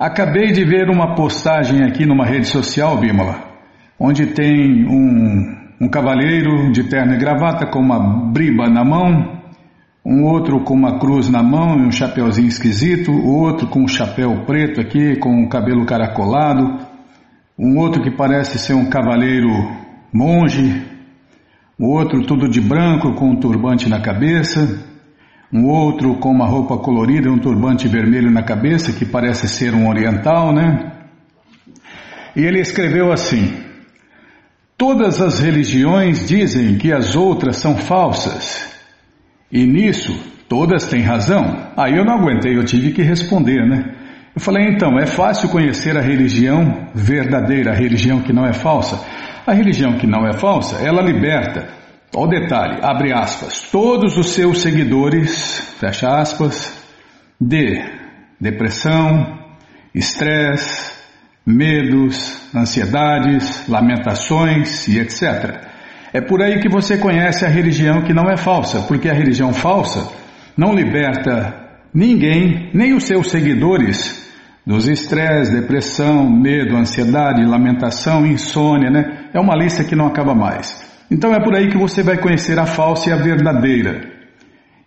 Acabei de ver uma postagem aqui numa rede social, Bímola, onde tem um, um cavalheiro de terno e gravata com uma briba na mão, um outro com uma cruz na mão e um chapeuzinho esquisito, o outro com um chapéu preto aqui, com o cabelo caracolado, um outro que parece ser um cavaleiro monge, o outro tudo de branco com um turbante na cabeça, um outro com uma roupa colorida e um turbante vermelho na cabeça, que parece ser um oriental, né? E ele escreveu assim: Todas as religiões dizem que as outras são falsas, e nisso todas têm razão. Aí eu não aguentei, eu tive que responder, né? Eu falei, então, é fácil conhecer a religião verdadeira, a religião que não é falsa. A religião que não é falsa, ela liberta Olha o detalhe, abre aspas, todos os seus seguidores, fecha aspas, de depressão, estresse, medos, ansiedades, lamentações e etc. É por aí que você conhece a religião que não é falsa, porque a religião falsa não liberta ninguém, nem os seus seguidores, dos estresse, depressão, medo, ansiedade, lamentação, insônia, né? É uma lista que não acaba mais. Então é por aí que você vai conhecer a falsa e a verdadeira.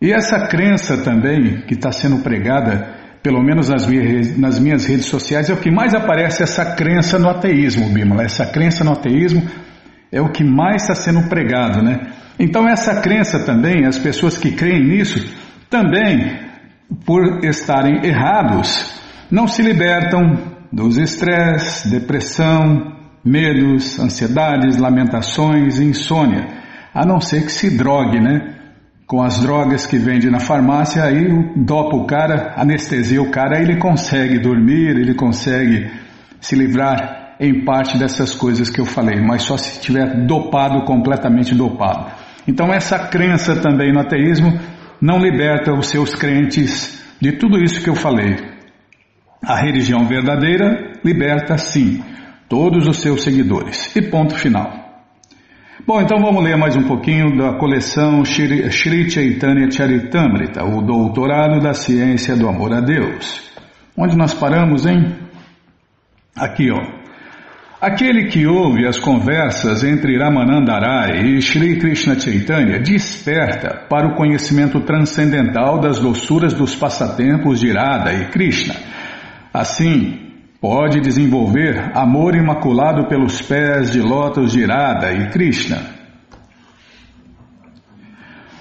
E essa crença também, que está sendo pregada, pelo menos nas minhas, nas minhas redes sociais, é o que mais aparece essa crença no ateísmo, Bímola. Essa crença no ateísmo é o que mais está sendo pregado, né? Então essa crença também, as pessoas que creem nisso, também, por estarem errados, não se libertam dos estresse, depressão, medos, ansiedades, lamentações e insônia, a não ser que se drogue, né? Com as drogas que vende na farmácia, aí dopa o cara, anestesia o cara, aí ele consegue dormir, ele consegue se livrar em parte dessas coisas que eu falei, mas só se estiver dopado, completamente dopado. Então essa crença também no ateísmo não liberta os seus crentes de tudo isso que eu falei. A religião verdadeira liberta sim todos os seus seguidores. E ponto final. Bom, então vamos ler mais um pouquinho da coleção Shri Chaitanya Charitamrita, o Doutorado da Ciência do Amor a Deus. Onde nós paramos, hein? Aqui, ó. Aquele que ouve as conversas entre Ramanandarai e Shri Krishna Chaitanya desperta para o conhecimento transcendental das doçuras dos passatempos de Radha e Krishna. Assim, Pode desenvolver amor imaculado pelos pés de lótus de Radha e Krishna.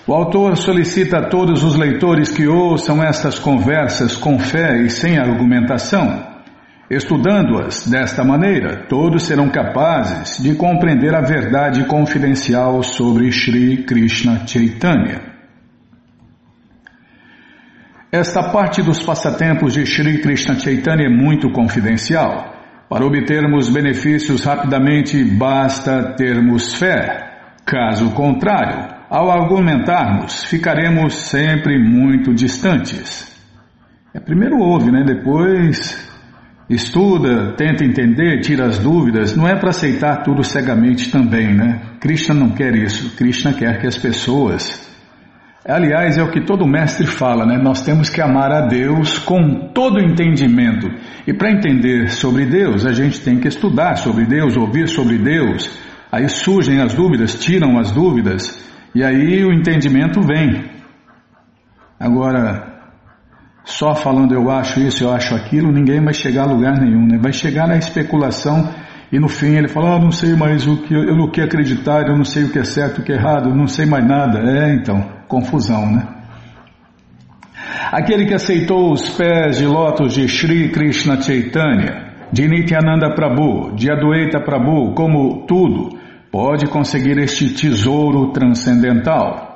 O autor solicita a todos os leitores que ouçam estas conversas com fé e sem argumentação. Estudando-as desta maneira, todos serão capazes de compreender a verdade confidencial sobre Sri Krishna Chaitanya. Esta parte dos passatempos de Sri Krishna Chaitanya é muito confidencial. Para obtermos benefícios rapidamente, basta termos fé. Caso contrário, ao argumentarmos, ficaremos sempre muito distantes. É, primeiro ouve, né? Depois estuda, tenta entender, tira as dúvidas. Não é para aceitar tudo cegamente também, né? Krishna não quer isso. Krishna quer que as pessoas Aliás, é o que todo mestre fala, né? Nós temos que amar a Deus com todo entendimento. E para entender sobre Deus, a gente tem que estudar sobre Deus, ouvir sobre Deus. Aí surgem as dúvidas, tiram as dúvidas, e aí o entendimento vem. Agora, só falando eu acho isso, eu acho aquilo, ninguém vai chegar a lugar nenhum, né? Vai chegar na especulação e no fim ele fala, ah, não sei mais o que, eu não que acreditar, eu não sei o que é certo, o que é errado, eu não sei mais nada. É, então, confusão, né? Aquele que aceitou os pés de lótus de Sri Krishna Chaitanya, de Nityananda Prabhu, de Adwaita Prabhu, como tudo, pode conseguir este tesouro transcendental.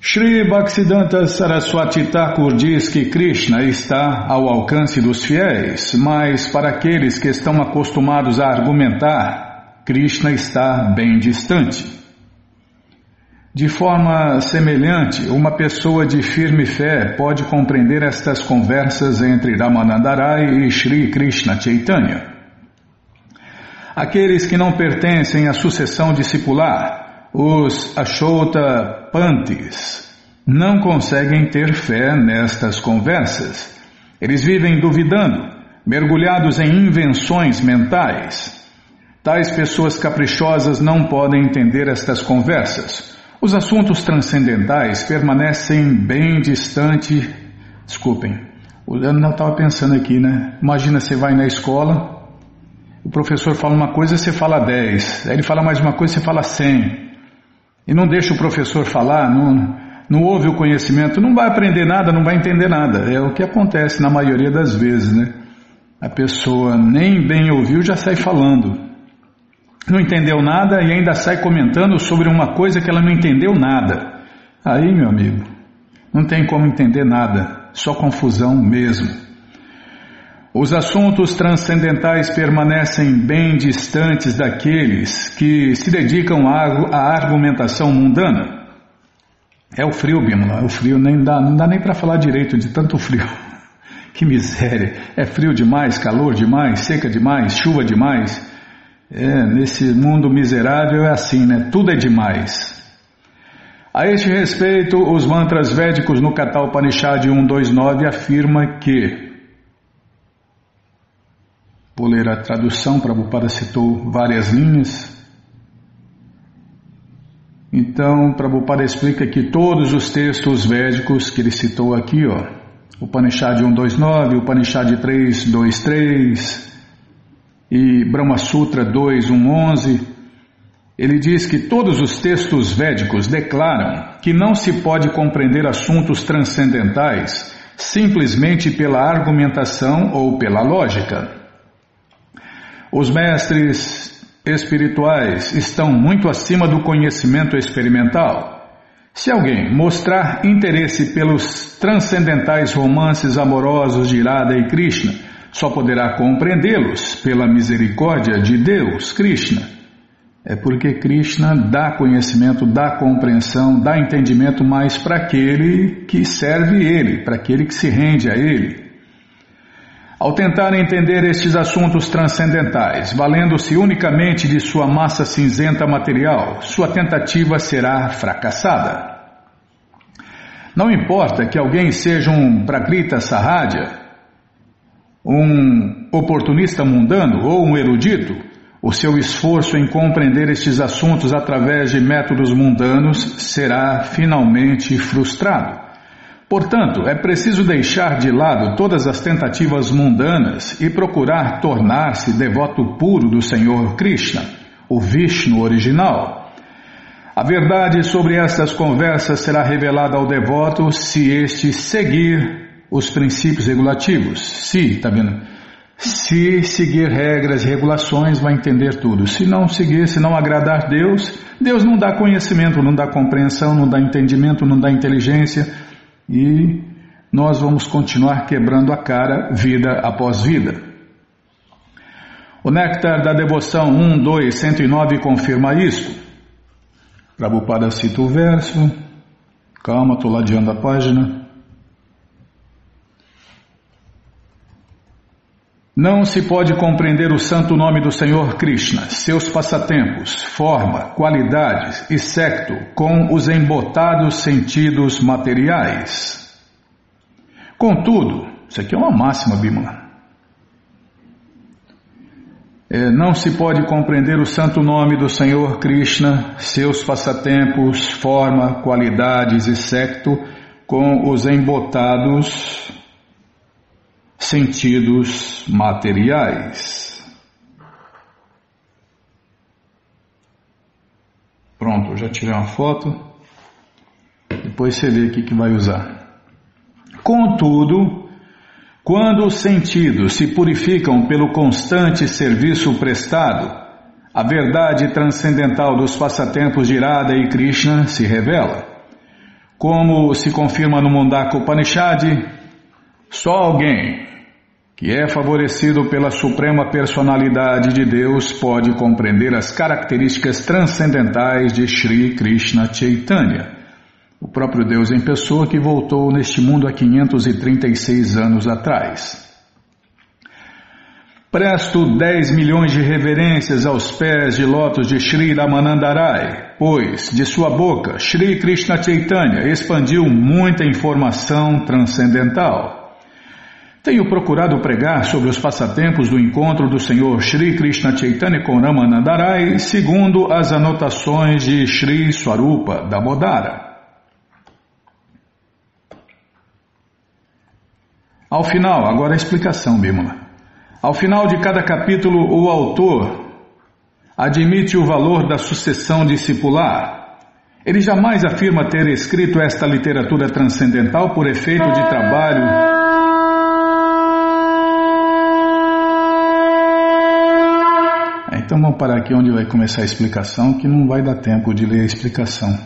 Shri Bhaktisiddhanta Saraswati Thakur diz que Krishna está ao alcance dos fiéis, mas para aqueles que estão acostumados a argumentar, Krishna está bem distante. De forma semelhante, uma pessoa de firme fé pode compreender estas conversas entre Ramanandarai e Shri Krishna Chaitanya. Aqueles que não pertencem à sucessão discipular, os Ashota Pantis não conseguem ter fé nestas conversas. Eles vivem duvidando, mergulhados em invenções mentais. Tais pessoas caprichosas não podem entender estas conversas. Os assuntos transcendentais permanecem bem distante. Desculpem, o Leandro não estava pensando aqui, né? Imagina você vai na escola, o professor fala uma coisa, você fala 10. Aí ele fala mais uma coisa, você fala 100. E não deixa o professor falar, não, não ouve o conhecimento, não vai aprender nada, não vai entender nada. É o que acontece na maioria das vezes, né? A pessoa nem bem ouviu, já sai falando não entendeu nada e ainda sai comentando sobre uma coisa que ela não entendeu nada. Aí, meu amigo, não tem como entender nada, só confusão mesmo. Os assuntos transcendentais permanecem bem distantes daqueles que se dedicam à argumentação mundana. É o frio, Bímola, o frio, nem dá, não dá nem para falar direito de tanto frio. Que miséria! É frio demais, calor demais, seca demais, chuva demais. É, nesse mundo miserável é assim, né? Tudo é demais. A este respeito, os mantras védicos no Kata Upanishad 129 afirma que Vou ler a tradução, Prabhupada citou várias linhas. Então, Prabhupada explica que todos os textos védicos que ele citou aqui, ó, Upanishad 129, Upanishad 323, e Brahma Sutra 2.1.11, ele diz que todos os textos védicos declaram que não se pode compreender assuntos transcendentais simplesmente pela argumentação ou pela lógica. Os mestres espirituais estão muito acima do conhecimento experimental. Se alguém mostrar interesse pelos transcendentais romances amorosos de Irada e Krishna, só poderá compreendê-los pela misericórdia de Deus, Krishna. É porque Krishna dá conhecimento, dá compreensão, dá entendimento mais para aquele que serve Ele, para aquele que se rende a Ele. Ao tentar entender estes assuntos transcendentais, valendo-se unicamente de sua massa cinzenta material, sua tentativa será fracassada. Não importa que alguém seja um Prakrita Sahaja, um oportunista mundano ou um erudito, o seu esforço em compreender estes assuntos através de métodos mundanos será finalmente frustrado. Portanto, é preciso deixar de lado todas as tentativas mundanas e procurar tornar-se devoto puro do Senhor Krishna, o Vishnu original. A verdade sobre estas conversas será revelada ao devoto se este seguir os princípios regulativos. Se, tá vendo? Se seguir regras e regulações, vai entender tudo. Se não seguir, se não agradar Deus, Deus não dá conhecimento, não dá compreensão, não dá entendimento, não dá inteligência e nós vamos continuar quebrando a cara vida após vida. O Néctar da Devoção 1, 2, 109 confirma isto. Prabhupada cita o verso. Calma, estou ladeando a página. Não se pode compreender o santo nome do Senhor Krishna, seus passatempos, forma, qualidades e secto com os embotados sentidos materiais. Contudo, isso aqui é uma máxima, Bimala. É, não se pode compreender o santo nome do Senhor Krishna, seus passatempos, forma, qualidades e secto com os embotados sentidos materiais. Pronto, já tirei uma foto. Depois você vê o que vai usar. Contudo, quando os sentidos se purificam pelo constante serviço prestado, a verdade transcendental dos passatempos de Irada e Krishna se revela. Como se confirma no Mundaka Upanishad, só alguém que é favorecido pela suprema personalidade de Deus, pode compreender as características transcendentais de Sri Krishna Chaitanya, o próprio Deus em pessoa que voltou neste mundo há 536 anos atrás. Presto 10 milhões de reverências aos pés de lótus de Sri Ramanandarai, pois de sua boca Sri Krishna Chaitanya expandiu muita informação transcendental. Tenho procurado pregar sobre os passatempos do encontro do Senhor Sri Krishna Chaitanya com Ramanandarai, segundo as anotações de Sri Swarupa Damodara. Ao final, agora a explicação, Bimala. Ao final de cada capítulo, o autor admite o valor da sucessão discipular. Ele jamais afirma ter escrito esta literatura transcendental por efeito de trabalho Então vamos parar aqui onde vai começar a explicação, que não vai dar tempo de ler a explicação.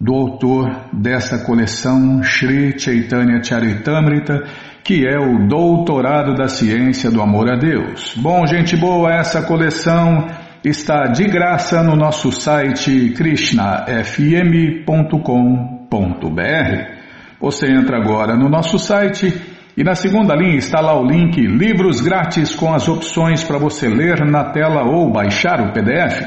Do autor dessa coleção, Sri Chaitanya Charitamrita, que é o Doutorado da Ciência do Amor a Deus. Bom, gente boa, essa coleção está de graça no nosso site krishnafm.com.br. Você entra agora no nosso site e na segunda linha está lá o link Livros Grátis com as opções para você ler na tela ou baixar o PDF.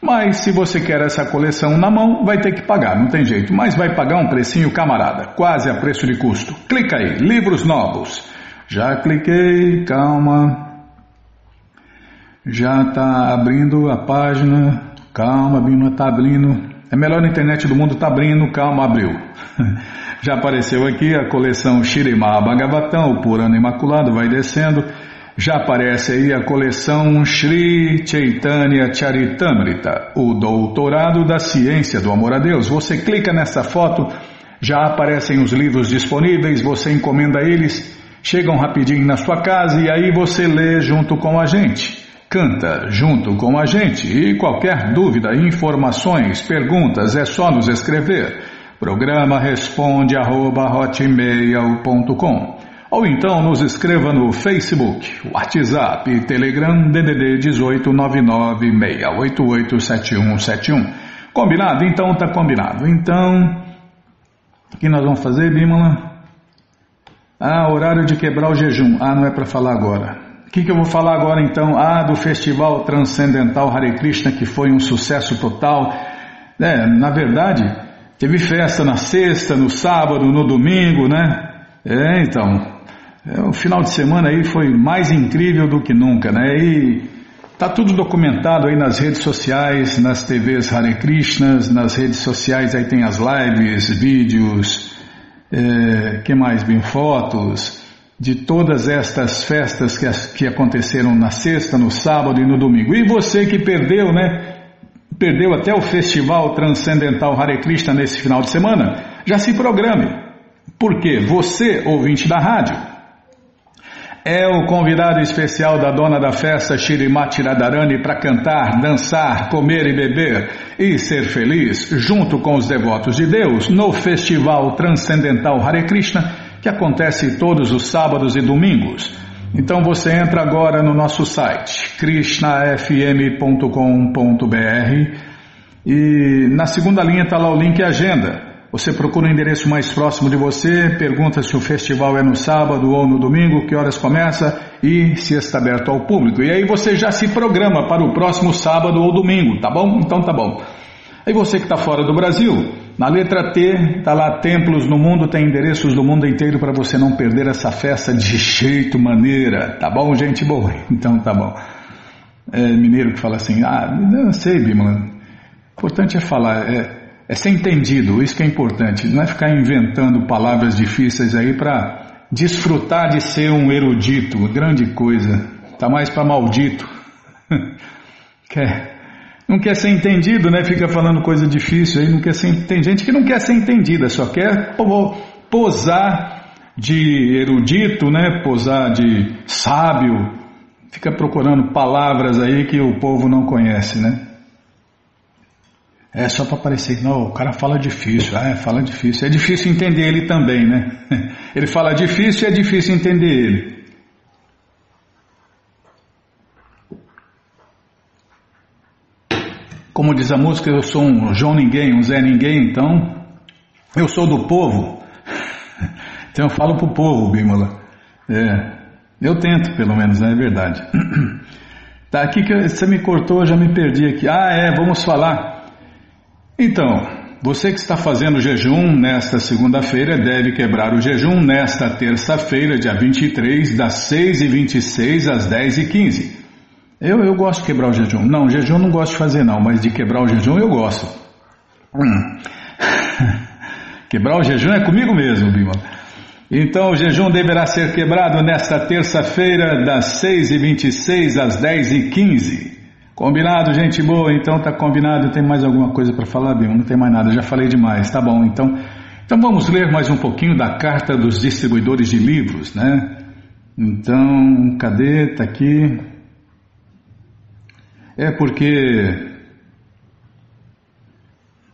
Mas se você quer essa coleção na mão, vai ter que pagar, não tem jeito. Mas vai pagar um precinho camarada, quase a preço de custo. Clica aí, livros novos. Já cliquei, calma. Já está abrindo a página. Calma, Bima, está abrindo. É melhor a internet do mundo, está abrindo, calma, abriu. Já apareceu aqui a coleção Shirima Bhagavatam, o Purana Imaculado, vai descendo. Já aparece aí a coleção Sri Chaitanya Charitamrita, o Doutorado da Ciência do Amor a Deus. Você clica nessa foto, já aparecem os livros disponíveis, você encomenda eles, chegam rapidinho na sua casa e aí você lê junto com a gente. Canta junto com a gente e qualquer dúvida, informações, perguntas é só nos escrever. Programa responde arroba hotmail.com ou então nos escreva no Facebook, WhatsApp, Telegram, DDD 18996887171. Combinado? Então tá combinado. Então, o que nós vamos fazer, Bímola? Ah, horário de quebrar o jejum. Ah, não é para falar agora. O que, que eu vou falar agora então? Ah, do Festival Transcendental Hare Krishna, que foi um sucesso total. É, na verdade, Teve festa na sexta, no sábado, no domingo, né? É, então. É, o final de semana aí foi mais incrível do que nunca, né? E tá tudo documentado aí nas redes sociais, nas TVs Hare Krishnas, nas redes sociais aí tem as lives, vídeos, é, que mais bem fotos de todas estas festas que, que aconteceram na sexta, no sábado e no domingo. E você que perdeu, né? Perdeu até o Festival Transcendental Hare Krishna nesse final de semana, já se programe. Porque você, ouvinte da rádio, é o convidado especial da dona da festa Shirimati Radharani para cantar, dançar, comer e beber e ser feliz junto com os devotos de Deus no Festival Transcendental Hare Krishna que acontece todos os sábados e domingos. Então você entra agora no nosso site krishnafm.com.br e na segunda linha está lá o link agenda. Você procura o endereço mais próximo de você, pergunta se o festival é no sábado ou no domingo, que horas começa e se está aberto ao público. E aí você já se programa para o próximo sábado ou domingo, tá bom? Então tá bom. Aí você que está fora do Brasil, na letra T, está lá templos no mundo, tem endereços do mundo inteiro para você não perder essa festa de jeito maneira. Tá bom, gente boa? Então tá bom. É, mineiro que fala assim, ah, não sei, Bimala. Importante é falar, é, é ser entendido, isso que é importante. Não é ficar inventando palavras difíceis aí para desfrutar de ser um erudito, grande coisa. Tá mais para maldito. Quer não quer ser entendido, né? Fica falando coisa difícil aí, não quer ser, tem gente que não quer ser entendida, só quer posar de erudito, né? Posar de sábio, fica procurando palavras aí que o povo não conhece, né? É só para parecer, não, o cara fala difícil, ah, é, fala difícil. É difícil entender ele também, né? Ele fala difícil e é difícil entender ele. Como diz a música, eu sou um João Ninguém, um Zé Ninguém, então eu sou do povo. Então eu falo pro povo, Bímola. É, eu tento, pelo menos, né? é verdade. Tá, aqui que você me cortou, eu já me perdi aqui. Ah, é, vamos falar. Então, você que está fazendo jejum nesta segunda-feira deve quebrar o jejum nesta terça-feira, dia 23, das 6h26 às 10h15. Eu, eu gosto de quebrar o jejum. Não, jejum não gosto de fazer não, mas de quebrar o jejum eu gosto. Hum. quebrar o jejum é comigo mesmo, Bima. Então o jejum deverá ser quebrado nesta terça-feira, das 6h26 às 10h15. Combinado, gente boa? Então tá combinado. Tem mais alguma coisa para falar, Bima? Não tem mais nada, já falei demais. Tá bom, então. Então vamos ler mais um pouquinho da carta dos distribuidores de livros, né? Então, cadê? Tá aqui. É porque.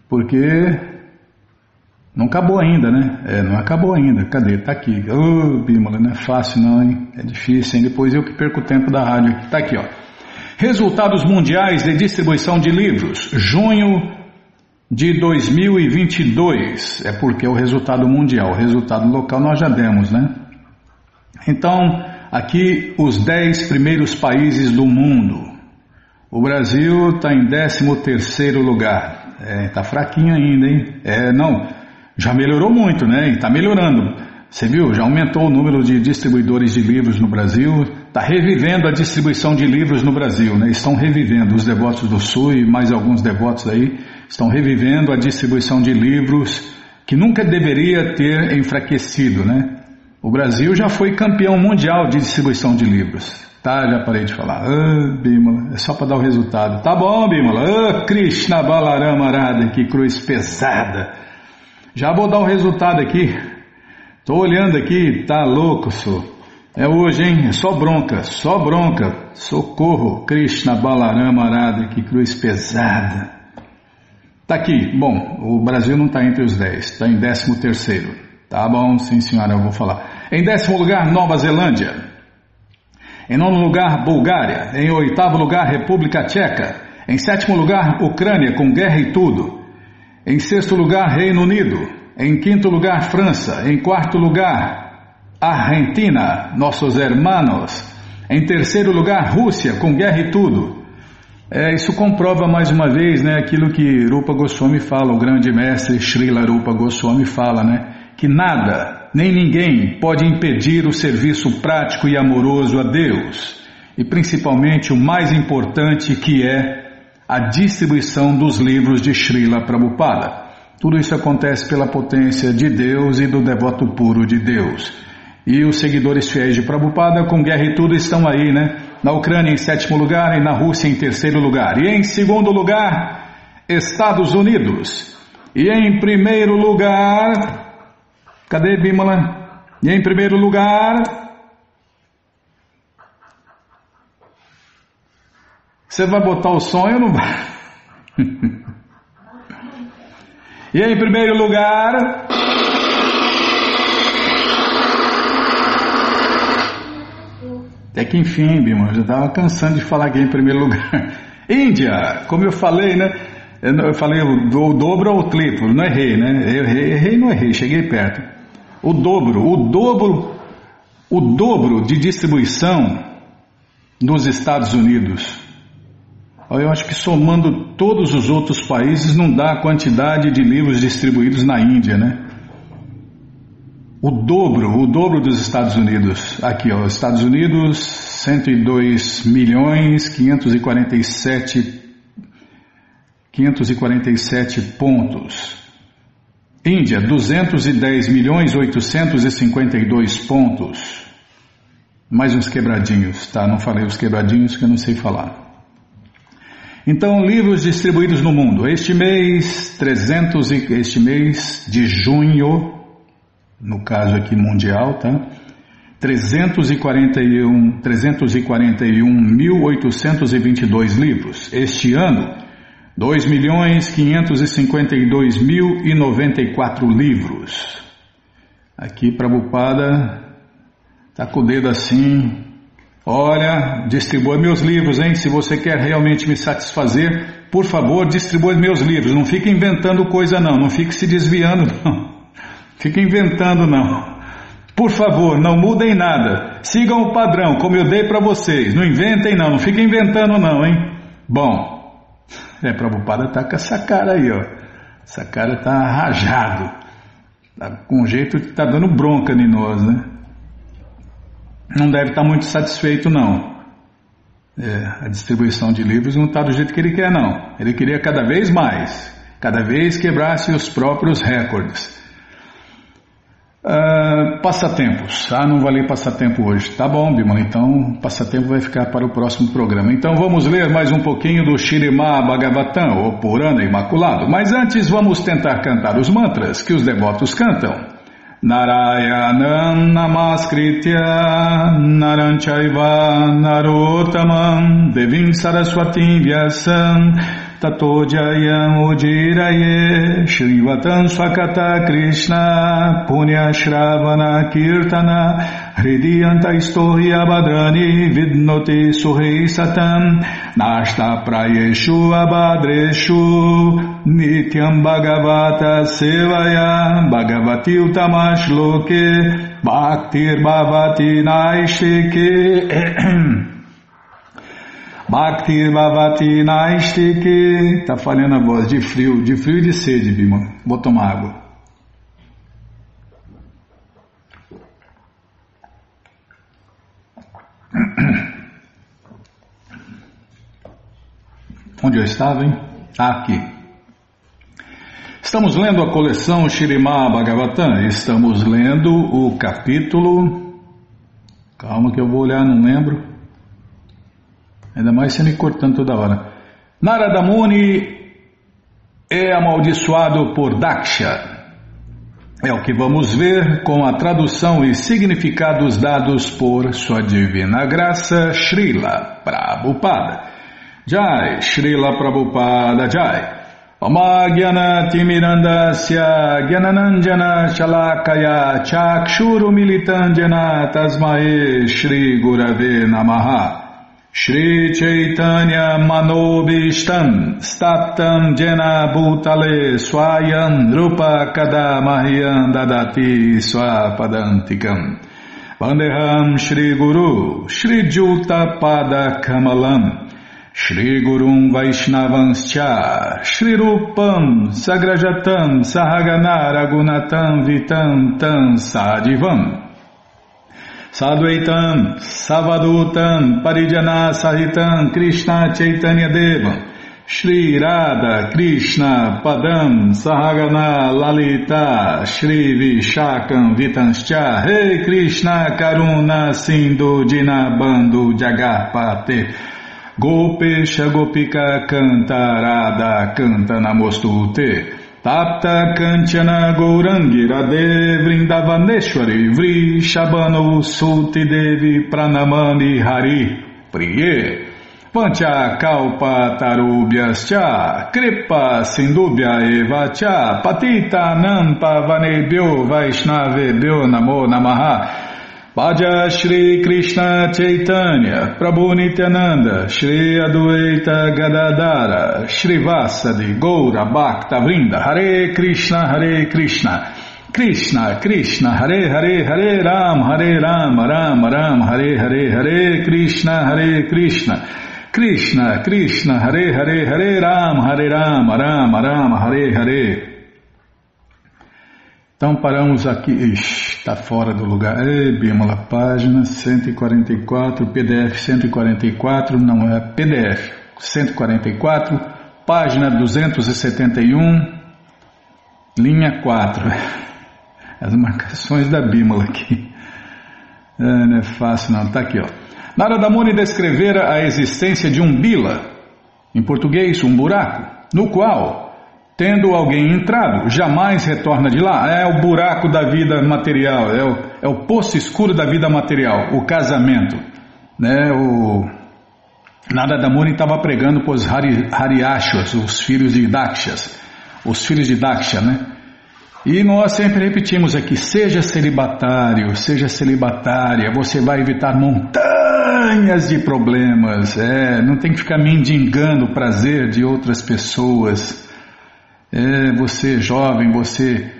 Porque não acabou ainda, né? É, não acabou ainda. Cadê? Tá aqui. Ô, oh, Bímola, não é fácil não, hein? É difícil, hein? Depois eu que perco o tempo da rádio. Tá aqui, ó. Resultados mundiais de distribuição de livros. Junho de 2022. É porque é o resultado mundial. O resultado local nós já demos, né? Então, aqui os 10 primeiros países do mundo. O Brasil está em 13 terceiro lugar. É, tá fraquinho ainda, hein? É, não. Já melhorou muito, né? Está melhorando. Você viu? Já aumentou o número de distribuidores de livros no Brasil. Está revivendo a distribuição de livros no Brasil, né? Estão revivendo os devotos do Sul e mais alguns devotos aí estão revivendo a distribuição de livros que nunca deveria ter enfraquecido, né? O Brasil já foi campeão mundial de distribuição de livros. Tá, já parei de falar. Ah, Bimala, é só para dar o resultado. Tá bom, Bimala. Ah, Krishna Balarama Arada, que cruz pesada. Já vou dar o resultado aqui. Tô olhando aqui, tá louco, sou. É hoje, hein? É só bronca, só bronca. Socorro, Krishna Balarama Arada, que cruz pesada. Tá aqui. Bom, o Brasil não está entre os 10, está em 13 terceiro. Tá bom, sim senhora, eu vou falar. Em décimo lugar, Nova Zelândia. Em nono lugar, Bulgária. Em oitavo lugar, República Tcheca. Em sétimo lugar, Ucrânia, com guerra e tudo. Em sexto lugar, Reino Unido. Em quinto lugar, França. Em quarto lugar, Argentina, nossos hermanos. Em terceiro lugar, Rússia, com guerra e tudo. É, isso comprova mais uma vez né, aquilo que Rupa Goswami fala, o grande mestre Srila Rupa Goswami fala, né, que nada, nem ninguém pode impedir o serviço prático e amoroso a Deus, e principalmente o mais importante que é a distribuição dos livros de Srila Prabhupada. Tudo isso acontece pela potência de Deus e do devoto puro de Deus. E os seguidores fiéis de Prabhupada, com guerra e tudo, estão aí, né? Na Ucrânia em sétimo lugar e na Rússia em terceiro lugar. E em segundo lugar, Estados Unidos. E em primeiro lugar, cadê Bimala? E em primeiro lugar, Você vai botar o sonho ou não vai? e em primeiro lugar. Até que enfim, Bima, eu já estava cansando de falar aqui em primeiro lugar. Índia, como eu falei, né? Eu falei o dobro ou o triplo, não errei, né? Eu errei, errei, não errei, cheguei perto. O dobro, o dobro, o dobro de distribuição nos Estados Unidos. Eu acho que somando todos os outros países não dá a quantidade de livros distribuídos na Índia, né? O dobro, o dobro dos Estados Unidos. Aqui, ó, Estados Unidos, 102 milhões 547 547 pontos. Índia, 210 milhões 852 pontos. Mais uns quebradinhos, tá? Não falei os quebradinhos que eu não sei falar. Então, livros distribuídos no mundo. Este mês, 300 e, este mês de junho, no caso aqui mundial, tá? 341, 341.822 livros. Este ano, 2.552.094 livros. Aqui, Prabhupada está com o dedo assim, Olha, distribua meus livros, hein? Se você quer realmente me satisfazer, por favor, distribua meus livros. Não fique inventando coisa, não. Não fique se desviando, não. Fique inventando, não. Por favor, não mudem nada. Sigam o padrão, como eu dei para vocês. Não inventem, não. Não fiquem inventando, não, hein? Bom, é, Prabhupada tá com essa cara aí, ó. Essa cara tá rajado. Tá com jeito que tá dando bronca em nós, né? Não deve estar tá muito satisfeito, não. É, a distribuição de livros não está do jeito que ele quer, não. Ele queria cada vez mais, cada vez quebrasse os próprios recordes. Uh, passatempos. Ah, não valeu passatempo hoje. Tá bom, Bimala. Então, passatempo vai ficar para o próximo programa. Então, vamos ler mais um pouquinho do Shirimá Bhagavatam, ou Purana Imaculado. Mas antes, vamos tentar cantar os mantras que os devotos cantam. Narayanam Namaskritya Naranchaiva Narotamam Devim Saraswatim Vyasam Tato Jayam Ujiraye Shrivatam Swakata Krishna Punya Shravana Kirtana Hridiyanta Istohi Abhadrani Vidnoti Suhei Satam Nashta Prayeshu Abhadreshu Nityam Bhagavata Sevaya Bhakti Bhavati Naistike. Tá falhando a voz, de frio, de frio e de sede, Bima. Vou tomar água. Onde eu estava, hein? Ah, aqui. Estamos lendo a coleção Shirimá Bhagavatam. Estamos lendo o capítulo. Calma que eu vou olhar, não lembro. Ainda mais você me cortando toda hora. Narada Muni é amaldiçoado por Daksha. É o que vamos ver com a tradução e significados dados por Sua Divina Graça Srila Prabhupada. Jai, Srila Prabhupada Jai. Shalakaya Chakshuru Militandjana Tasmae Shri Gurave Namaha Shri Chaitanya Manobishtam Staptam Jena Bhutale Swayam Rupa Kadamahyam Dadati Swapadantikam. Vandeham Shri Guru Shri Juta Pada Kamalam. Shri Gurum Vaishnavanscha Shri Rupam Sagrajatam Sahagana Ragunatam Vitam Tam Sadivam Sadvaitam, Savadutam, Parijana Sahitam, Krishna Chaitanya Devam, Shri Radha Krishna Padam Sahagana Lalita Shri Vishakam Vitanscha hey Krishna Karuna Sindhu Dinabando Jagarpate Gopesha Gopika Cantarada Canta Namostute Tapta Kanchana Gourangi Radhe Vri Shabano Suti Devi Pranamani Hari Priye. Pancha Kalpa Tarubhyascha Kripa Sindubhya Eva Cha Patita Nampa Vanebhyo Vaishnavebhyo Namo Namaha Bhaja Shri Krishna Chaitanya, Prabhu Nityananda, Shri Adueita Gadadara, Shri Vasadi, Goura Bhakta Vrinda, Hare Krishna, Hare Krishna, Krishna, Krishna, Hare Hare, Hare Ram, Hare Ram, Ram Ram, Hare Hare, Hare Krishna, Hare Krishna, Krishna, Krishna, Hare Hare, Hare Ram, Hare Ram, Ram Ram, Hare Hare. Então paramos aqui, está fora do lugar. Ei, Bímola, página 144, PDF 144, não é PDF 144, página 271, linha 4. As marcações da Bímola aqui. É, não é fácil não, está aqui ó. Narada Muni descrevera a existência de um bila, em português um buraco, no qual Tendo alguém entrado, jamais retorna de lá. É o buraco da vida material, é o, é o poço escuro da vida material, o casamento. Né? O Nada Muni estava pregando para os Hari, os filhos de Dakshas, os filhos de Daksha, né? E nós sempre repetimos aqui: seja celibatário, seja celibatária, você vai evitar montanhas de problemas. É, não tem que ficar mendigando o prazer de outras pessoas. É, você jovem, você,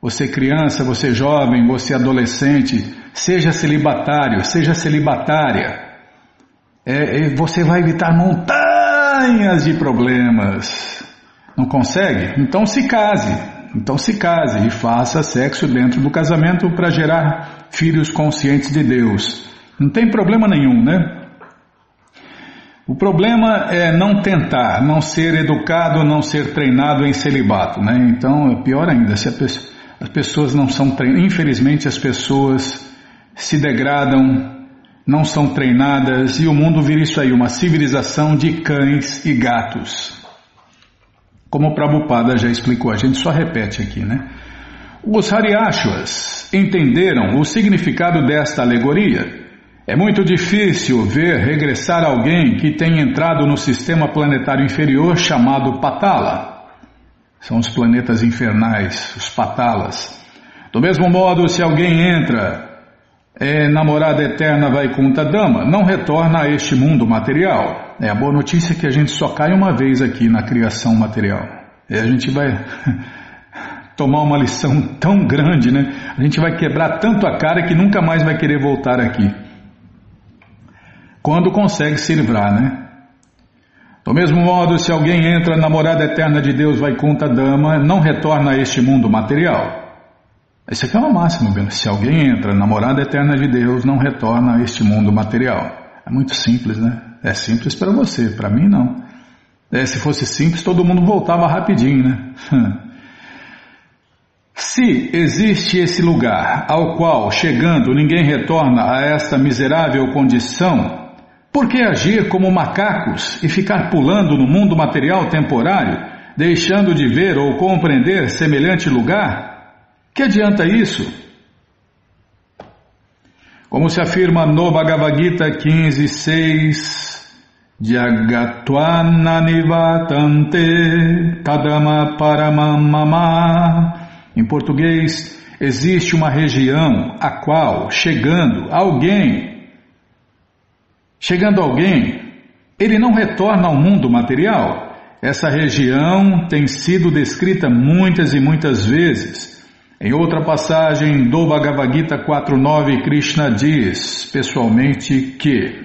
você criança, você jovem, você adolescente, seja celibatário, seja celibatária. É, é, você vai evitar montanhas de problemas. Não consegue? Então se case. Então se case e faça sexo dentro do casamento para gerar filhos conscientes de Deus. Não tem problema nenhum, né? O problema é não tentar, não ser educado, não ser treinado em celibato, né? Então é pior ainda, se as pessoas não são treinadas, infelizmente as pessoas se degradam, não são treinadas e o mundo vira isso aí, uma civilização de cães e gatos. Como o Prabhupada já explicou, a gente só repete aqui, né? Os Hariashwas entenderam o significado desta alegoria. É muito difícil ver regressar alguém que tem entrado no sistema planetário inferior chamado Patala. São os planetas infernais, os Patalas. Do mesmo modo, se alguém entra é, namorada eterna Vaikuntha Dama, não retorna a este mundo material. É a boa notícia é que a gente só cai uma vez aqui na criação material. E a gente vai tomar uma lição tão grande, né? A gente vai quebrar tanto a cara que nunca mais vai querer voltar aqui. Quando consegue se livrar, né? Do mesmo modo, se alguém entra namorada eterna de Deus Vaikuntha Dama, não retorna a este mundo material. Isso aqui é uma máxima, se alguém entra namorada eterna de Deus, não retorna a este mundo material. É muito simples, né? É simples para você, para mim não. É, se fosse simples, todo mundo voltava rapidinho, né? Se existe esse lugar ao qual, chegando, ninguém retorna a esta miserável condição, por que agir como macacos e ficar pulando no mundo material temporário, deixando de ver ou compreender semelhante lugar? Que adianta isso? Como se afirma no Bhagavad Gita 15.6, Jagatvananivatante Kadama Paramamama. Em português, existe uma região a qual, chegando alguém, chegando alguém, ele não retorna ao mundo material. Essa região tem sido descrita muitas e muitas vezes. Em outra passagem do Bhagavad Gita 4.9, Krishna diz pessoalmente que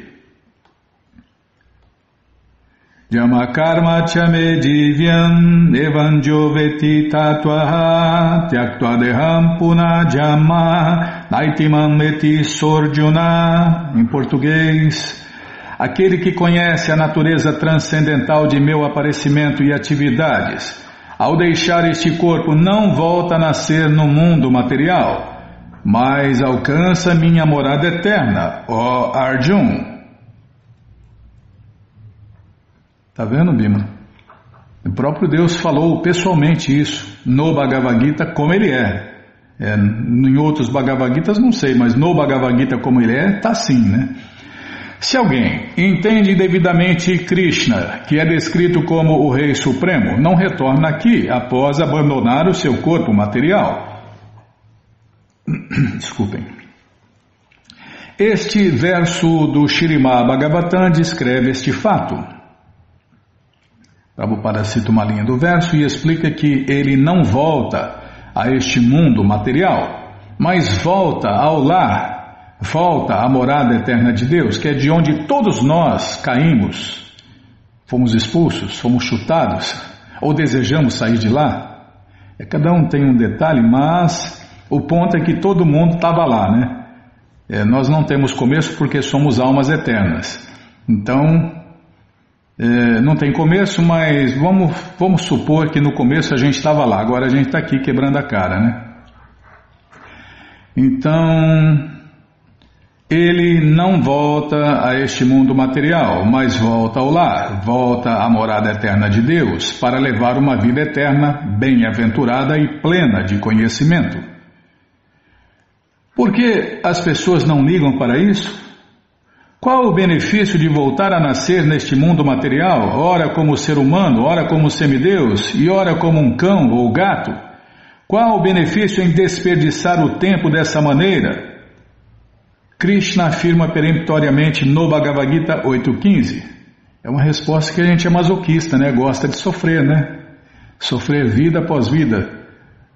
Jamakarma chame divyam evanjoveti tatvaha tyaktva deham punajama naitimam eti sorjuna Em português, aquele que conhece a natureza transcendental de meu aparecimento e atividades ao deixar este corpo, não volta a nascer no mundo material, mas alcança minha morada eterna, ó Arjun. Está vendo, Bima? O próprio Deus falou pessoalmente isso no Bhagavad Gita como ele é. é em outros Bhagavad Gitas não sei, mas no Bhagavad Gita como ele é, está assim, né? Se alguém entende devidamente Krishna, que é descrito como o Rei Supremo, não retorna aqui após abandonar o seu corpo material. Desculpem. Este verso do Shirimá Bhagavatam descreve este fato. Prabhupada cita uma linha do verso e explica que ele não volta a este mundo material, mas volta ao lar volta à morada eterna de Deus, que é de onde todos nós caímos, fomos expulsos, fomos chutados, ou desejamos sair de lá. É, cada um tem um detalhe, mas o ponto é que todo mundo estava lá, né? É, nós não temos começo porque somos almas eternas. Então, é, não tem começo, mas vamos, vamos supor que no começo a gente estava lá, agora a gente está aqui quebrando a cara, né? Então, ele não volta a este mundo material, mas volta ao lar, volta à morada eterna de Deus, para levar uma vida eterna, bem-aventurada e plena de conhecimento. Por que as pessoas não ligam para isso? Qual o benefício de voltar a nascer neste mundo material, ora como ser humano, ora como semideus e ora como um cão ou gato? Qual o benefício em desperdiçar o tempo dessa maneira? Krishna afirma peremptoriamente no Bhagavad Gita 8.15. É uma resposta que a gente é masoquista, né? Gosta de sofrer, né? Sofrer vida após vida,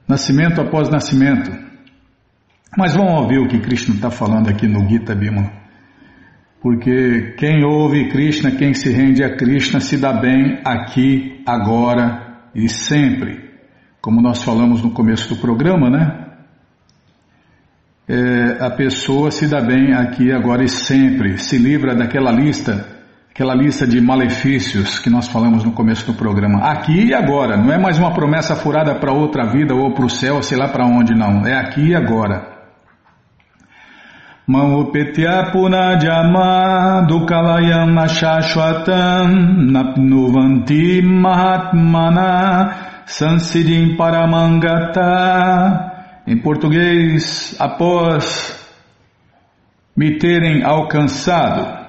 nascimento após nascimento. Mas vamos ouvir o que Krishna está falando aqui no Gita Bhima. Porque quem ouve Krishna, quem se rende a Krishna, se dá bem aqui, agora, e sempre, como nós falamos no começo do programa, né? É, a pessoa se dá bem aqui, agora e sempre, se livra daquela lista, aquela lista de malefícios que nós falamos no começo do programa. Aqui e agora, não é mais uma promessa furada para outra vida ou para o céu, sei lá para onde, não. É aqui e agora. Mahupetya punajama dukalayam ashashwatam napnuvanti mahatmana sansidim paramangata. Em português, após me terem alcançado,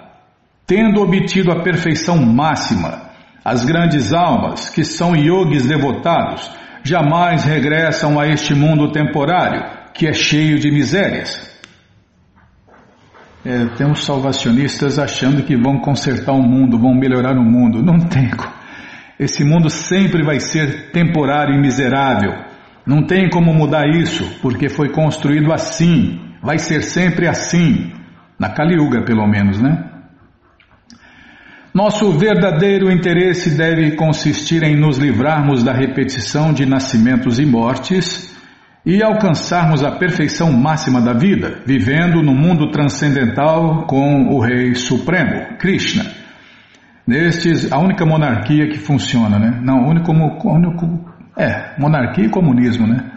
tendo obtido a perfeição máxima, as grandes almas, que são yogis devotados, jamais regressam a este mundo temporário, que é cheio de misérias. É, tem uns salvacionistas achando que vão consertar o mundo, vão melhorar o mundo. Não tem. Esse mundo sempre vai ser temporário e miserável. Não tem como mudar isso, porque foi construído assim. Vai ser sempre assim. Na Kaliuga, pelo menos, né? Nosso verdadeiro interesse deve consistir em nos livrarmos da repetição de nascimentos e mortes e alcançarmos a perfeição máxima da vida, vivendo no mundo transcendental com o Rei Supremo, Krishna. Nestes, a única monarquia que funciona, né? Não, o único, único é, monarquia e comunismo, né?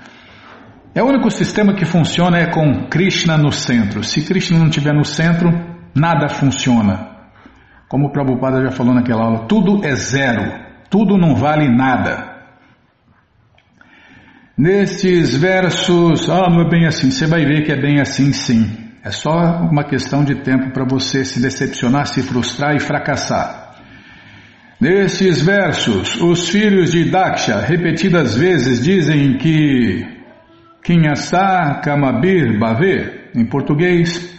É o único sistema que funciona é com Krishna no centro. Se Krishna não estiver no centro, nada funciona. Como o Prabhupada já falou naquela aula, tudo é zero, tudo não vale nada. Nestes versos, ah, não é bem assim, você vai ver que é bem assim sim. É só uma questão de tempo para você se decepcionar, se frustrar e fracassar. Nestes versos, os filhos de Daksha repetidas vezes dizem que Kinhasta Kamabir Bave, em português,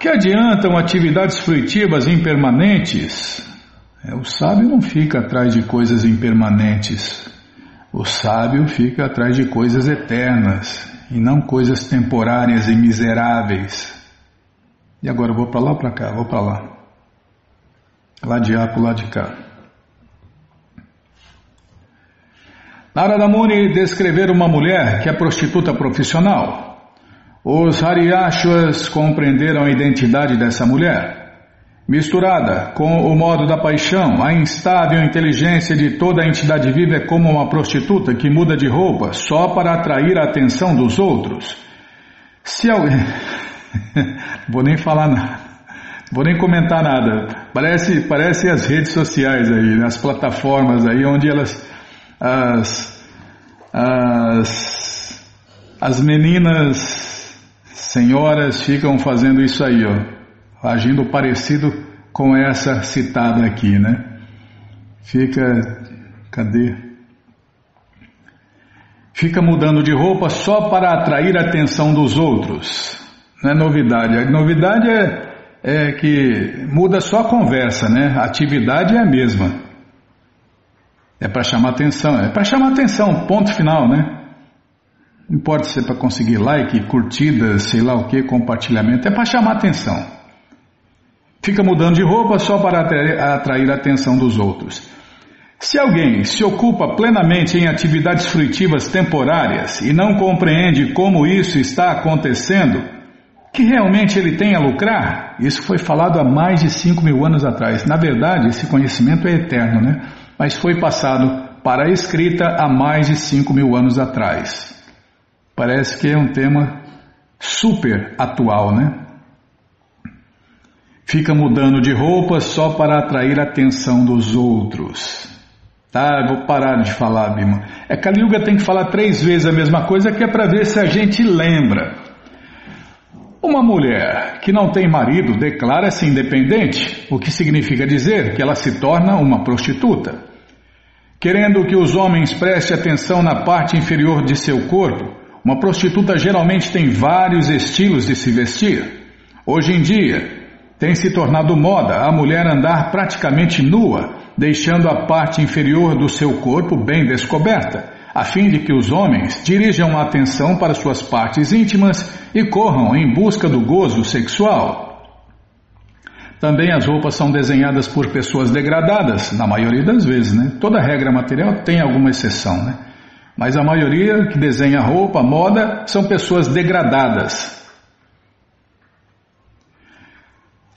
que adiantam atividades fruitivas impermanentes. É, o sábio não fica atrás de coisas impermanentes. O sábio fica atrás de coisas eternas e não coisas temporárias e miseráveis. E agora eu vou para lá ou para cá? Vou para lá. Lá de lá para lá de cá. Narada Muni descrever uma mulher que é prostituta profissional. Os Hariashwas compreenderam a identidade dessa mulher misturada com o modo da paixão, a instável inteligência de toda a entidade viva é como uma prostituta que muda de roupa só para atrair a atenção dos outros. Se alguém. Vou nem falar nada. Vou nem comentar nada. Parece, parece as redes sociais aí, as plataformas aí, onde elas. As, as, as meninas, senhoras, ficam fazendo isso aí, ó agindo parecido com essa citada aqui, né? Fica, cadê? Fica mudando de roupa só para atrair a atenção dos outros. Não é novidade. A novidade é, é que muda só a conversa, né? A atividade é a mesma. É para chamar atenção, é para chamar atenção, ponto final, né? Não importa se é para conseguir like, curtida, sei lá o que, compartilhamento, é para chamar atenção. Fica mudando de roupa só para atrair a atenção dos outros. Se alguém se ocupa plenamente em atividades fruitivas temporárias e não compreende como isso está acontecendo, que realmente ele tem a lucrar, isso foi falado há mais de 5 mil anos atrás. Na verdade, esse conhecimento é eterno, né? Mas foi passado para a escrita há mais de 5 mil anos atrás. Parece que é um tema super atual, né? Fica mudando de roupa só para atrair a atenção dos outros. Tá, vou parar de falar, Bima. É que a Yuga tem que falar três vezes a mesma coisa que é para ver se a gente lembra. Uma mulher que não tem marido declara-se independente, o que significa dizer que ela se torna uma prostituta. Querendo que os homens prestem atenção na parte inferior de seu corpo, uma prostituta geralmente tem vários estilos de se vestir. Hoje em dia, tem se tornado moda a mulher andar praticamente nua, deixando a parte inferior do seu corpo bem descoberta, a fim de que os homens dirijam a atenção para suas partes íntimas e corram em busca do gozo sexual. Também as roupas são desenhadas por pessoas degradadas, na maioria das vezes, né? Toda regra material tem alguma exceção, né? Mas a maioria que desenha roupa, moda, são pessoas degradadas.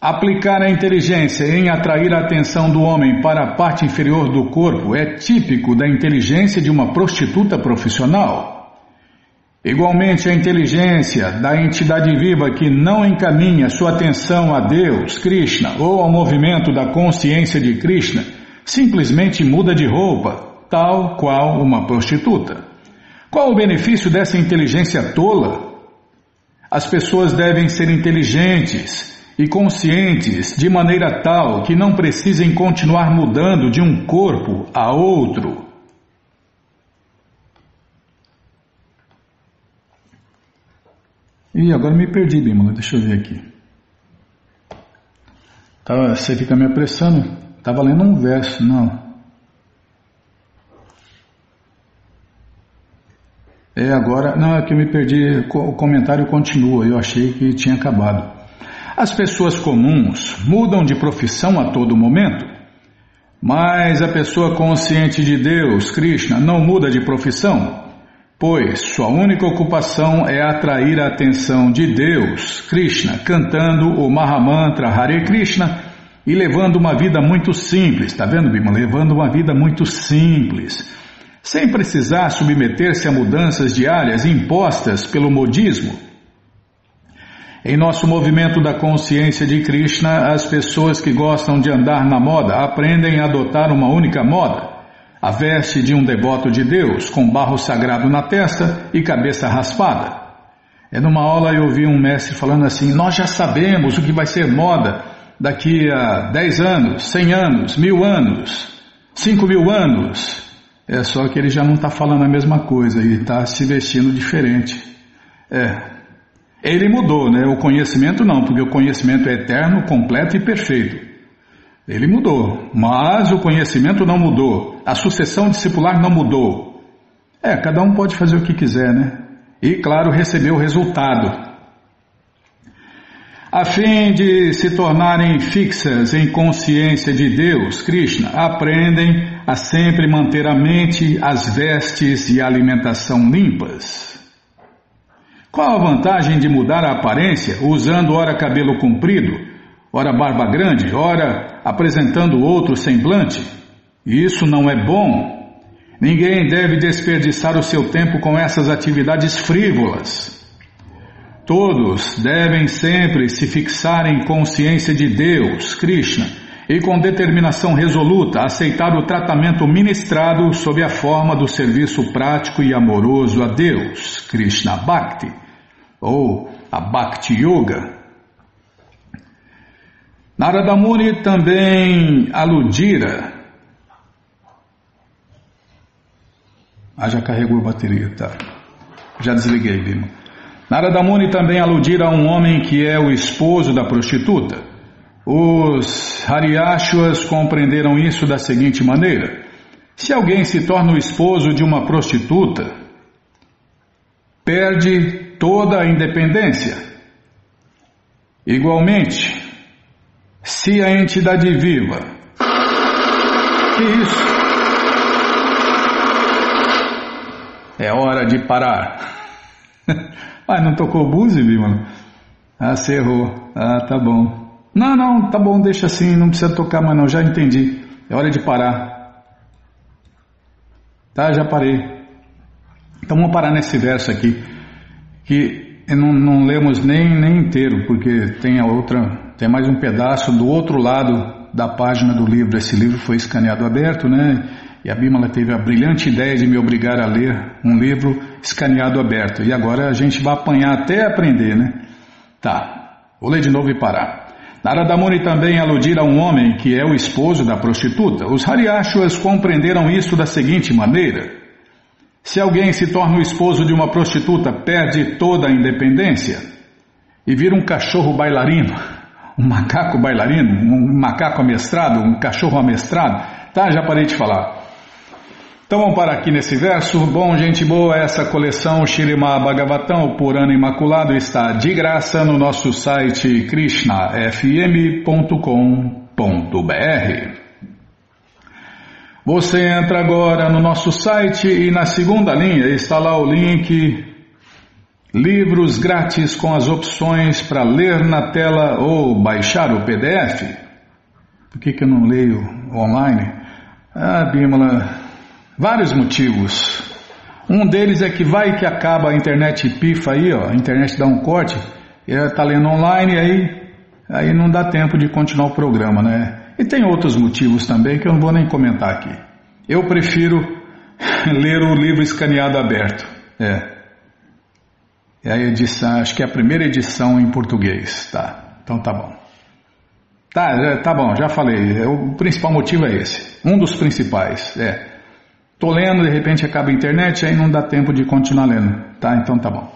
Aplicar a inteligência em atrair a atenção do homem para a parte inferior do corpo é típico da inteligência de uma prostituta profissional. Igualmente, a inteligência da entidade viva que não encaminha sua atenção a Deus, Krishna, ou ao movimento da consciência de Krishna, simplesmente muda de roupa, tal qual uma prostituta. Qual o benefício dessa inteligência tola? As pessoas devem ser inteligentes e conscientes de maneira tal que não precisem continuar mudando de um corpo a outro. E agora me perdi, Bímola, deixa eu ver aqui. Tava, você fica me apressando. Estava lendo um verso, não. É agora, não, é que eu me perdi, o comentário continua, eu achei que tinha acabado. As pessoas comuns mudam de profissão a todo momento, mas a pessoa consciente de Deus, Krishna, não muda de profissão pois sua única ocupação é atrair a atenção de Deus, Krishna, cantando o Mahamantra Hare Krishna e levando uma vida muito simples, está vendo, Bima? Levando uma vida muito simples, sem precisar submeter-se a mudanças diárias impostas pelo modismo. Em nosso movimento da consciência de Krishna, as pessoas que gostam de andar na moda aprendem a adotar uma única moda a veste de um devoto de Deus, com barro sagrado na testa e cabeça raspada. É numa aula eu ouvi um mestre falando assim: Nós já sabemos o que vai ser moda daqui a 10 anos, 100 anos, mil anos, 5 mil anos. É só que ele já não está falando a mesma coisa e está se vestindo diferente. É. Ele mudou, né? O conhecimento não, porque o conhecimento é eterno, completo e perfeito. Ele mudou, mas o conhecimento não mudou, a sucessão discipular não mudou. É, cada um pode fazer o que quiser, né? E, claro, receber o resultado. A fim de se tornarem fixas em consciência de Deus, Krishna, aprendem a sempre manter a mente, as vestes e a alimentação limpas. Qual a vantagem de mudar a aparência usando ora cabelo comprido? ora barba grande, ora apresentando outro semblante. Isso não é bom. Ninguém deve desperdiçar o seu tempo com essas atividades frívolas. Todos devem sempre se fixar em consciência de Deus, Krishna, e com determinação resoluta aceitar o tratamento ministrado sob a forma do serviço prático e amoroso a Deus, Krishna Bhakti, ou a Bhakti Yoga. Narada Muni também aludira. Ah, já carregou a bateria, tá. Já desliguei, Bima. Narada Muni também aludira a um homem que é o esposo da prostituta. Os Hariashuas compreenderam isso da seguinte maneira: se alguém se torna o esposo de uma prostituta, perde toda a independência. Igualmente, se a entidade viva. Que isso? É hora de parar. ah, não tocou o buzzi, mano? Ah, você errou. Ah, tá bom. Não, não, tá bom, deixa assim, não precisa tocar mais não, já entendi. É hora de parar. Tá, já parei. Então vamos parar nesse verso aqui, que não, não lemos nem, nem inteiro, porque tem a outra tem mais um pedaço do outro lado da página do livro. Esse livro foi escaneado aberto, né? E a Bímola teve a brilhante ideia de me obrigar a ler um livro escaneado aberto. E agora a gente vai apanhar até aprender, né? Tá, vou ler de novo e parar. Naradamuni também aludir a um homem que é o esposo da prostituta. Os Hariashuas compreenderam isso da seguinte maneira: se alguém se torna o esposo de uma prostituta, perde toda a independência e vira um cachorro bailarino um macaco bailarino, um macaco amestrado, um cachorro amestrado. Tá, já parei de falar. Então vamos parar aqui nesse verso. Bom, gente boa, essa coleção Shirima Bhagavatam, o Purana Imaculado, está de graça no nosso site krishnafm.com.br. Você entra agora no nosso site e na segunda linha está lá o link Livros grátis com as opções para ler na tela ou baixar o PDF. Por que, que eu não leio online? Ah, Bímola, vários motivos. Um deles é que vai que acaba a internet pifa aí, ó, a internet dá um corte, está lendo online, aí, aí não dá tempo de continuar o programa, né? E tem outros motivos também que eu não vou nem comentar aqui. Eu prefiro ler o livro escaneado aberto. É. É a edição, acho que é a primeira edição em português, tá? Então tá bom. Tá, tá bom, já falei. O principal motivo é esse. Um dos principais, é. Tô lendo, de repente acaba a internet, aí não dá tempo de continuar lendo, tá? Então tá bom.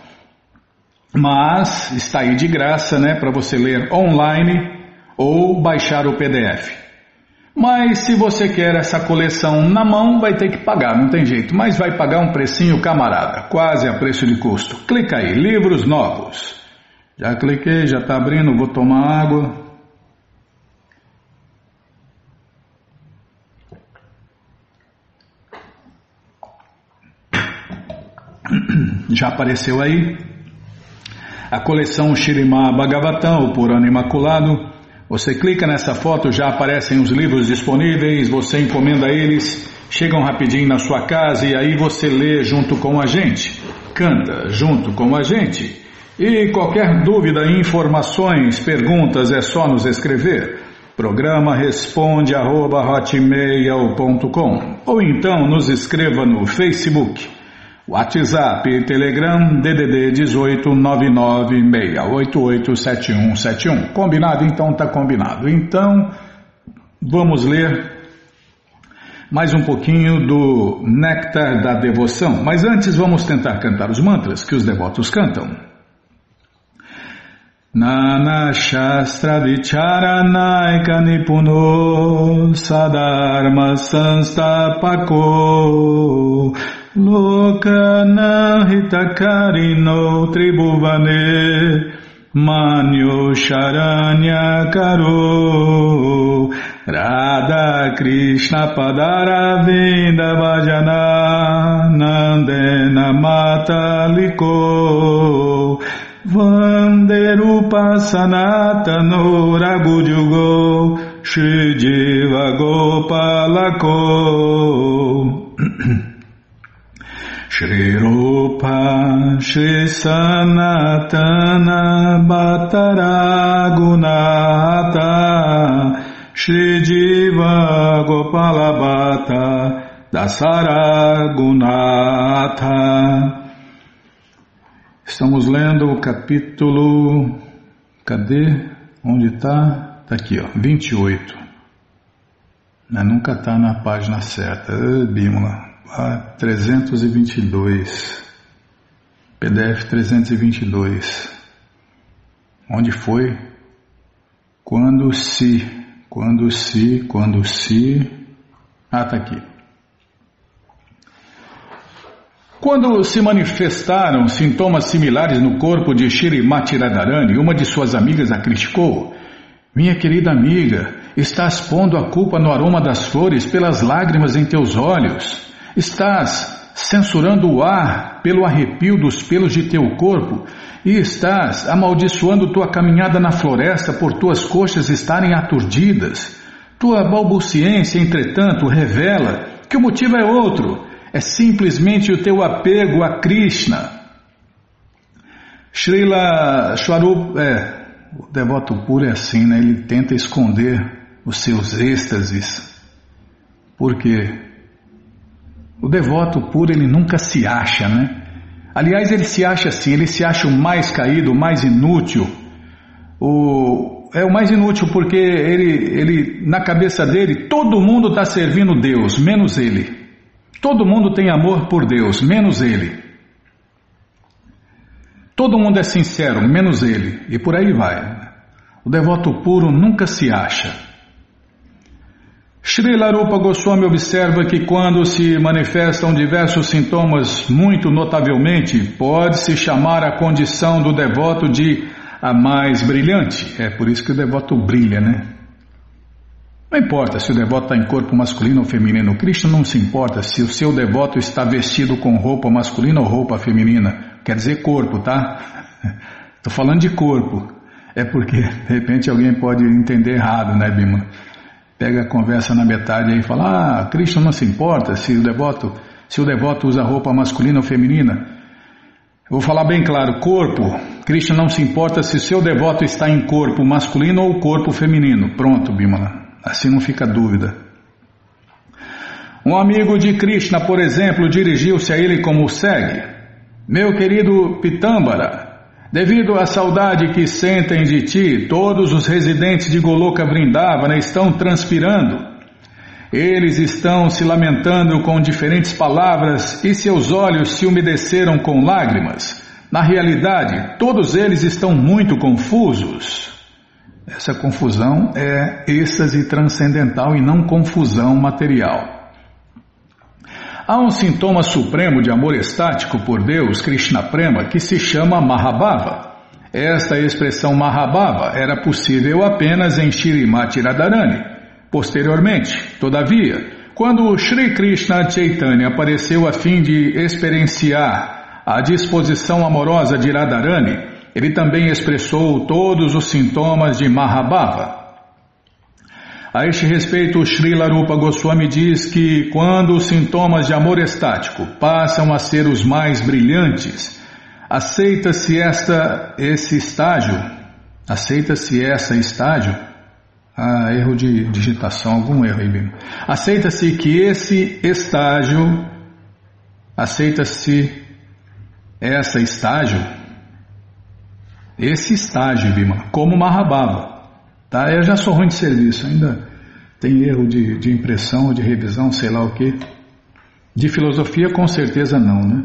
Mas está aí de graça, né, para você ler online ou baixar o PDF. Mas se você quer essa coleção na mão, vai ter que pagar, não tem jeito. Mas vai pagar um precinho camarada, quase a preço de custo. Clica aí, livros novos. Já cliquei, já está abrindo, vou tomar água. Já apareceu aí a coleção Shirimá Bhagavatam, o Purana Imaculado. Você clica nessa foto, já aparecem os livros disponíveis, você encomenda eles, chegam rapidinho na sua casa e aí você lê junto com a gente, canta junto com a gente. E qualquer dúvida, informações, perguntas é só nos escrever. Programa responde arroba, ou então nos escreva no Facebook WhatsApp e Telegram DDD 18 996887171. Combinado? Então tá combinado. Então vamos ler mais um pouquinho do Néctar da Devoção. Mas antes vamos tentar cantar os mantras que os devotos cantam. Nana Shastra Vicharanaika Nipuno Sadharma Sanstapako Lokanahitakarino Tribhuvane Manyo Sharanya Karo. Radha Krishna Padara Vinda Vajana Nandena Mataliko Vanderupa Sanatano Ragujugo Shri Jiva Gopalako Shri Rupa Shri Sanatana Bhattaragunata Shri Jiva Gopala Bhatta Dasaragunata Estamos lendo o capítulo. Cadê? Onde está? Está aqui, ó, 28. Mas nunca está na página certa. Bímola. A 322. PDF 322. Onde foi? Quando se, quando se, quando se. Ah, está aqui. Quando se manifestaram sintomas similares no corpo de Shirimati Radharani, uma de suas amigas a criticou. Minha querida amiga, estás pondo a culpa no aroma das flores pelas lágrimas em teus olhos. Estás censurando o ar pelo arrepio dos pelos de teu corpo e estás amaldiçoando tua caminhada na floresta por tuas coxas estarem aturdidas. Tua balbuciência, entretanto, revela que o motivo é outro. É simplesmente o teu apego a Krishna. Srila Swarup, é, o devoto puro é assim, né? Ele tenta esconder os seus êxtases. Por quê? O devoto puro ele nunca se acha, né? Aliás, ele se acha assim, ele se acha o mais caído, o mais inútil. O, é o mais inútil porque ele, ele, na cabeça dele, todo mundo está servindo Deus, menos ele. Todo mundo tem amor por Deus, menos ele. Todo mundo é sincero, menos ele. E por aí vai. O devoto puro nunca se acha. Srila Rupa Goswami observa que quando se manifestam diversos sintomas muito notavelmente, pode-se chamar a condição do devoto de a mais brilhante. É por isso que o devoto brilha, né? Não importa se o devoto está em corpo masculino ou feminino, Krishna não se importa se o seu devoto está vestido com roupa masculina ou roupa feminina. Quer dizer corpo, tá? Estou falando de corpo. É porque, de repente, alguém pode entender errado, né, Bima? Pega a conversa na metade e fala: Ah, Krishna não se importa se o devoto, se o devoto usa roupa masculina ou feminina. Eu vou falar bem claro: corpo. Krishna não se importa se seu devoto está em corpo masculino ou corpo feminino. Pronto, Bimala. Assim não fica dúvida. Um amigo de Krishna, por exemplo, dirigiu-se a ele como segue: Meu querido Pitambara, devido à saudade que sentem de ti, todos os residentes de Goloka Vrindavana estão transpirando. Eles estão se lamentando com diferentes palavras e seus olhos se umedeceram com lágrimas. Na realidade, todos eles estão muito confusos. Essa confusão é êxtase transcendental e não confusão material. Há um sintoma supremo de amor estático por Deus, Krishna Prema, que se chama Mahabhava. Esta expressão Mahabhava era possível apenas em Shirimati Radharani. Posteriormente, todavia, quando Sri Krishna Chaitanya apareceu a fim de experienciar a disposição amorosa de Radharani, ele também expressou todos os sintomas de Mahabhava. A este respeito, Srila Rupa Goswami diz que quando os sintomas de amor estático passam a ser os mais brilhantes, aceita-se esta esse estágio, aceita-se essa estágio, ah, erro de digitação, algum erro aí, Aceita-se que esse estágio, aceita-se essa estágio esse estágio, Bima, como Mahabhava. Tá? Eu já sou ruim de serviço, ainda tem erro de, de impressão, de revisão, sei lá o que. De filosofia, com certeza não, né?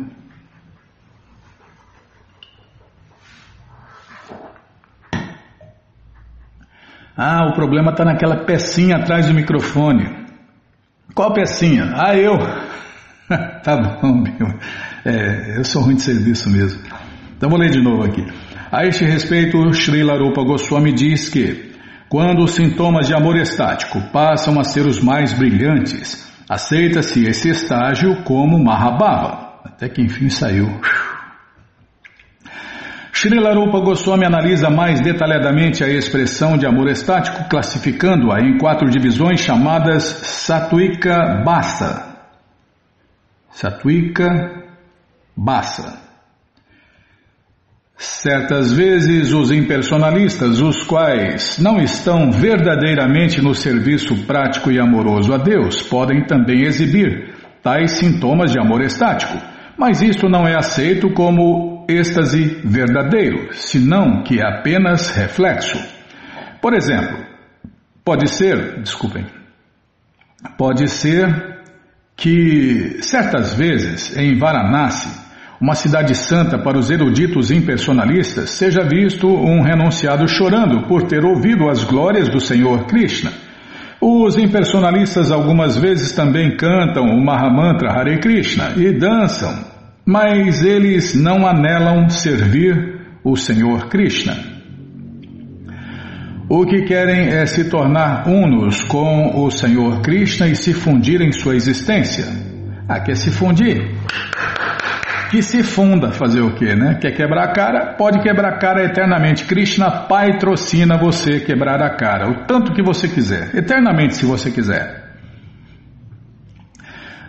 Ah, o problema está naquela pecinha atrás do microfone. Qual pecinha? Ah, eu. tá bom, Bima. É, eu sou ruim de serviço mesmo. Então vou ler de novo aqui. A este respeito, Srila Rupa Goswami diz que, quando os sintomas de amor estático passam a ser os mais brilhantes, aceita-se esse estágio como Mahabhava. Até que enfim saiu. Srila Rupa Goswami analisa mais detalhadamente a expressão de amor estático, classificando-a em quatro divisões chamadas Satwika Basa. Satwika Basa. Certas vezes, os impersonalistas, os quais não estão verdadeiramente no serviço prático e amoroso a Deus, podem também exibir tais sintomas de amor estático, mas isto não é aceito como êxtase verdadeiro, senão que é apenas reflexo. Por exemplo, pode ser, desculpem, pode ser que certas vezes em Varanasi uma cidade santa para os eruditos impersonalistas, seja visto um renunciado chorando por ter ouvido as glórias do Senhor Krishna. Os impersonalistas algumas vezes também cantam o Mahamantra Hare Krishna e dançam, mas eles não anelam servir o Senhor Krishna. O que querem é se tornar unos com o Senhor Krishna e se fundir em sua existência. Ah, quer se fundir? Que se funda fazer o quê, né? Quer quebrar a cara? Pode quebrar a cara eternamente. Krishna patrocina você quebrar a cara, o tanto que você quiser, eternamente se você quiser.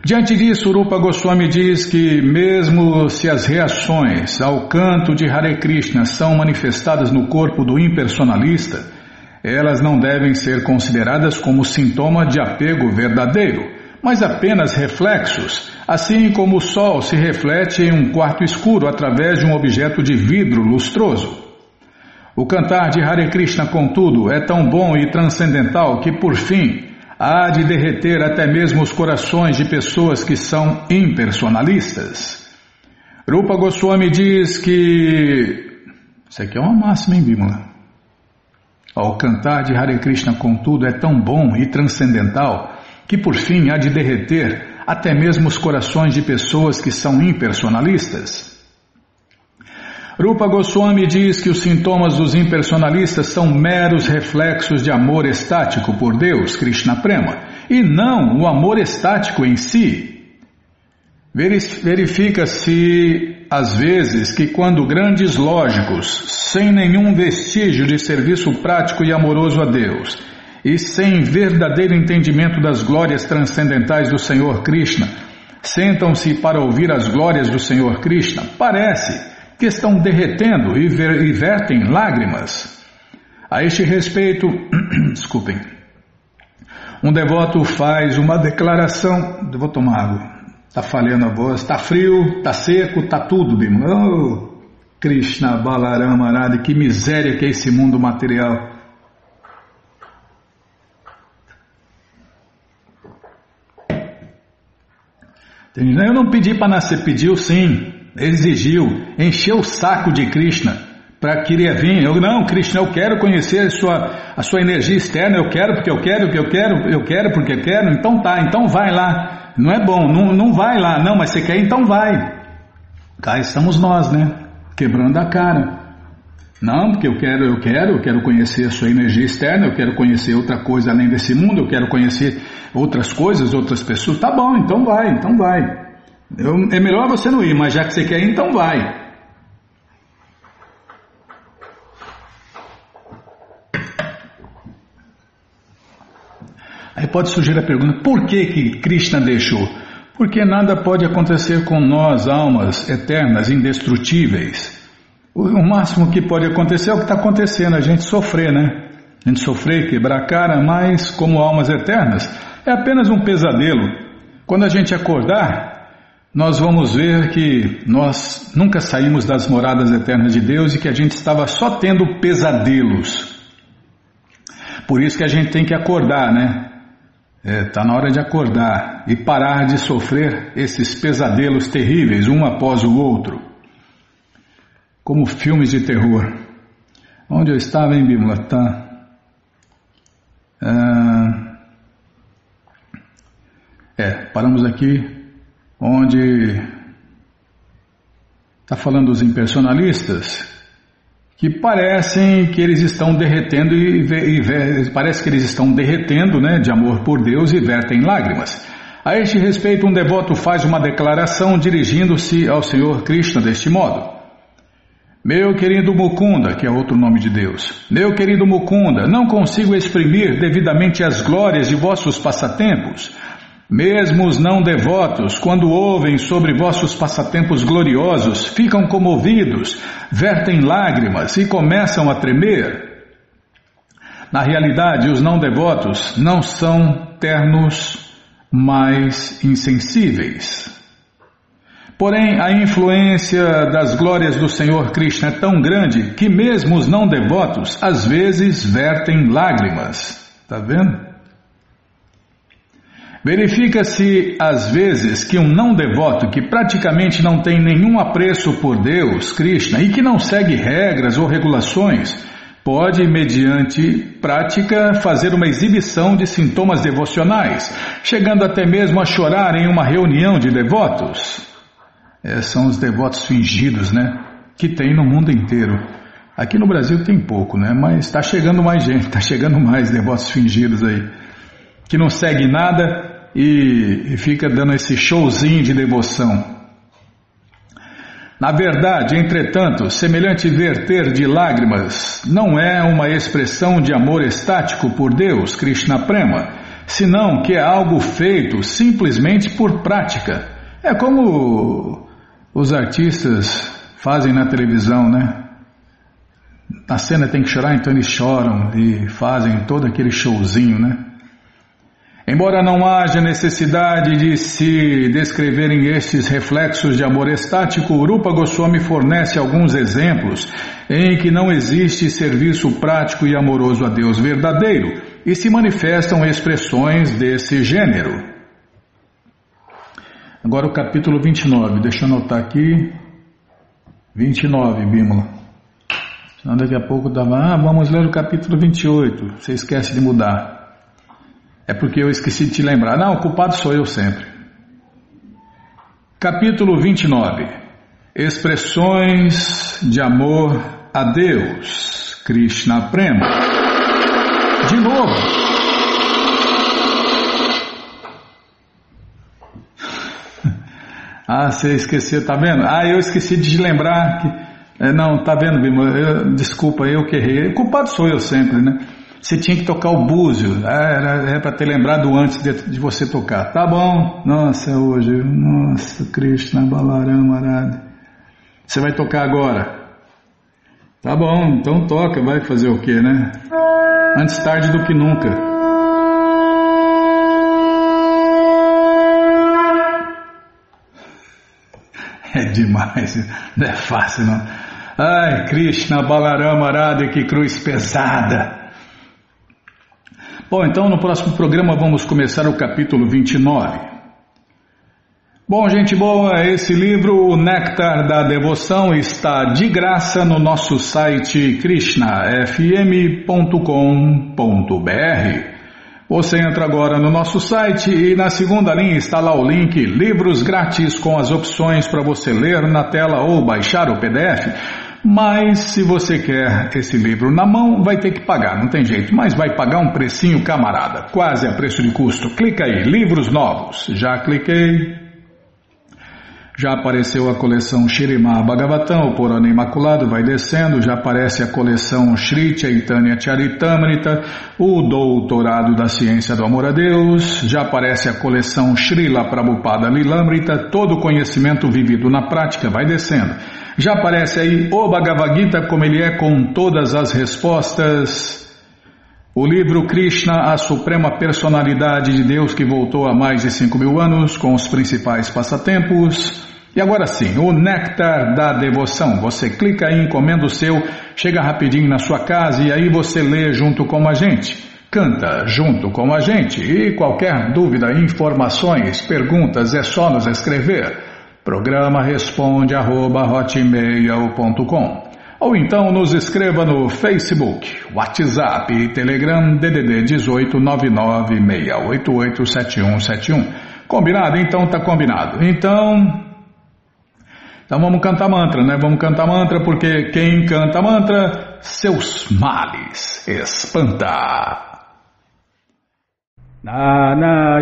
Diante disso, Rupa Goswami diz que, mesmo se as reações ao canto de Hare Krishna são manifestadas no corpo do impersonalista, elas não devem ser consideradas como sintoma de apego verdadeiro mas apenas reflexos, assim como o sol se reflete em um quarto escuro através de um objeto de vidro lustroso. O cantar de Hare Krishna, contudo, é tão bom e transcendental que, por fim, há de derreter até mesmo os corações de pessoas que são impersonalistas. Rupa Goswami diz que. Isso aqui é uma máxima, hein, Bimala? Ao cantar de Hare Krishna, contudo, é tão bom e transcendental que por fim há de derreter até mesmo os corações de pessoas que são impersonalistas. Rupa Goswami diz que os sintomas dos impersonalistas são meros reflexos de amor estático por Deus, Krishna Prema, e não o amor estático em si. Verifica-se, às vezes, que quando grandes lógicos, sem nenhum vestígio de serviço prático e amoroso a Deus, e sem verdadeiro entendimento das glórias transcendentais do Senhor Krishna, sentam-se para ouvir as glórias do Senhor Krishna, parece que estão derretendo e, ver, e vertem lágrimas. A este respeito, desculpem, um devoto faz uma declaração. Vou tomar água. Está falhando a voz. Está frio, está seco, está tudo, Bima. Oh, Krishna Balarama Arada, que miséria que é esse mundo material. Eu não pedi para nascer, pediu sim exigiu, encheu o saco de Krishna para querer vir. Eu não, Krishna, eu quero conhecer a sua, a sua energia externa, eu quero porque eu quero, que eu quero, eu quero porque eu quero. Então tá, então vai lá. Não é bom, não, não vai lá, não, mas você quer, então vai. Cá estamos nós, né? Quebrando a cara. Não, porque eu quero, eu quero, eu quero conhecer a sua energia externa, eu quero conhecer outra coisa além desse mundo, eu quero conhecer outras coisas, outras pessoas. Tá bom, então vai, então vai. Eu, é melhor você não ir, mas já que você quer ir, então vai. Aí pode surgir a pergunta: por que que Krishna deixou? Porque nada pode acontecer com nós, almas eternas, indestrutíveis. O, máximo que pode acontecer é o que está acontecendo, a gente sofrer, né? A gente sofrer, quebrar a cara, mas como almas eternas, é apenas um pesadelo. Quando a gente acordar, nós vamos ver que nós nunca saímos das moradas eternas de Deus e que a gente estava só tendo pesadelos. Por isso que a gente tem que acordar, né? Está é, tá na hora de acordar e parar de sofrer esses pesadelos terríveis, um após o outro. Como filmes de terror. Onde eu estava em Bíblia? Tá. Ah, é, paramos aqui onde está falando dos impersonalistas, que parecem que eles estão derretendo e, e, e, parece que eles estão derretendo, né, de amor por Deus e vertem lágrimas. A este respeito, um devoto faz uma declaração dirigindo-se ao Senhor Krishna deste modo: Meu querido Mukunda, que é outro nome de Deus, meu querido Mukunda, não consigo exprimir devidamente as glórias de vossos passatempos. Mesmo os não devotos, quando ouvem sobre vossos passatempos gloriosos, ficam comovidos, vertem lágrimas e começam a tremer. Na realidade, os não devotos não são ternos, mas insensíveis. Porém, a influência das glórias do Senhor Krishna é tão grande que mesmo os não devotos às vezes vertem lágrimas. Está vendo? Verifica-se às vezes que um não devoto que praticamente não tem nenhum apreço por Deus, Krishna, e que não segue regras ou regulações, pode, mediante prática, fazer uma exibição de sintomas devocionais, chegando até mesmo a chorar em uma reunião de devotos. É, são os devotos fingidos, né? Que tem no mundo inteiro. Aqui no Brasil tem pouco, né? Mas está chegando mais gente, está chegando mais devotos fingidos aí. Que não segue nada, e, e fica dando esse showzinho de devoção. Na verdade, entretanto, semelhante verter de lágrimas não é uma expressão de amor estático por Deus, Krishna Prema, senão que é algo feito simplesmente por prática. É como os artistas fazem na televisão, né? Na cena tem que chorar, então eles choram e fazem todo aquele showzinho, né? Embora não haja necessidade de se descreverem estes reflexos de amor estático, Rupa Goswami fornece alguns exemplos em que não existe serviço prático e amoroso a Deus verdadeiro e se manifestam expressões desse gênero. Agora o capítulo 29, deixa eu anotar aqui. 29, Bímola. Senão daqui a pouco dava, ah, vamos ler o capítulo 28. Você esquece de mudar. É porque eu esqueci de te lembrar. Não, o culpado sou eu sempre. Capítulo 29 Expressões de amor a Deus. Krishna Prema. De novo. Ah, você esqueceu, tá vendo? Ah, eu esqueci de lembrar que. É, não, tá vendo, Bima? Eu, desculpa, eu que errei. O culpado sou eu sempre, né? Você tinha que tocar o búzio, ah, era, era para ter lembrado antes de, de, você tocar. Tá bom, nossa, hoje, nossa, Krishna Balarama Arada. Você vai tocar agora. Tá bom, então toca, vai fazer o que, né? Antes tarde do que nunca. É demais, não é fácil não. Ai, Krishna Balarama Arada, que cruz pesada. Bom, então no próximo programa vamos começar o capítulo 29. Bom, gente boa, esse livro, O Néctar da Devoção, está de graça no nosso site krishnafm.com.br. Você entra agora no nosso site e na segunda linha está lá o link Livros Grátis com as opções para você ler na tela ou baixar o PDF. Mas se você quer esse livro na mão, vai ter que pagar, não tem jeito, mas vai pagar um precinho camarada, quase a preço de custo. Clica aí, livros novos. Já cliquei, já apareceu a coleção Shirimá Bhagavatam, o Purana Imaculado, vai descendo, já aparece a coleção Sri Chaitanya Charitamrita, o Doutorado da Ciência do Amor a Deus, já aparece a coleção Srila Prabhupada Lilamrita, todo conhecimento vivido na prática, vai descendo. Já aparece aí o Bhagavad Gita como ele é com todas as respostas. O livro Krishna, a Suprema Personalidade de Deus que voltou há mais de 5 mil anos, com os principais passatempos. E agora sim, o Néctar da Devoção. Você clica aí, encomenda o seu, chega rapidinho na sua casa e aí você lê junto com a gente. Canta junto com a gente. E qualquer dúvida, informações, perguntas, é só nos escrever. Programa responde arroba hotmail.com ou então nos escreva no Facebook, WhatsApp e Telegram DDD 18 996887171. Combinado? Então tá combinado. Então, então vamos cantar mantra, né? Vamos cantar mantra porque quem canta mantra, seus males espanta. Nana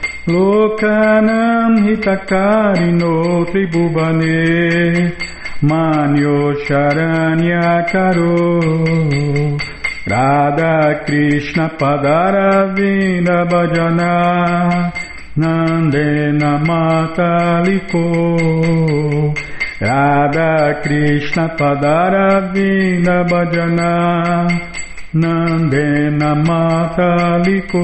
Lokanam Hitakarino Tribhuvane Manyo manyo karo Radha Krishna padara vinda bhajana Nandena mataliko Radha Krishna padara vinda bhajana Nandena mataliko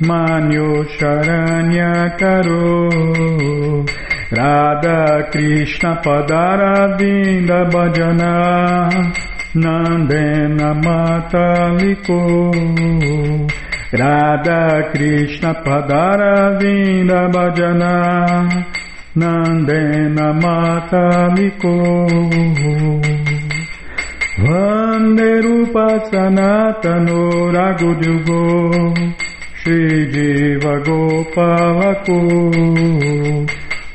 Manyo Sharanya Karo Radha Krishna Padaravinda Bhajana Nandena Mata Mataliko Radha Krishna Padaravinda Bhajana Nandena Mata Mataliko Vande Rupa Sanatano Ragudyugo श्रीजीवगोपावको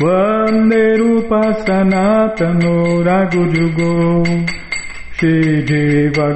वन्दे रूपसनातनो रघुजुगो श्रीजीवगोपावको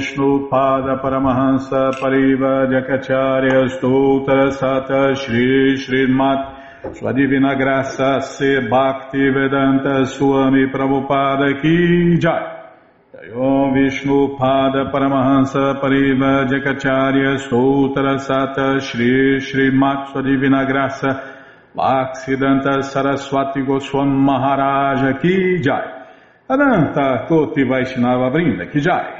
Om Vishnu Pada Paramahansa Pariva Jakacharya Stoutra Sata Shri Srimat Sua Divina Graça Se Bhakti Vedanta Swami Prabhupada Ki Jai. Om Vishnu Pada Paramahansa Pariva Jakacharya Stoutra Sata Shri Srimat Sua Divina Graça Bhaksidanta Saraswati Goswam Maharaja Ki Jai. Ananta Koti Vaishnava Brinda Ki Jai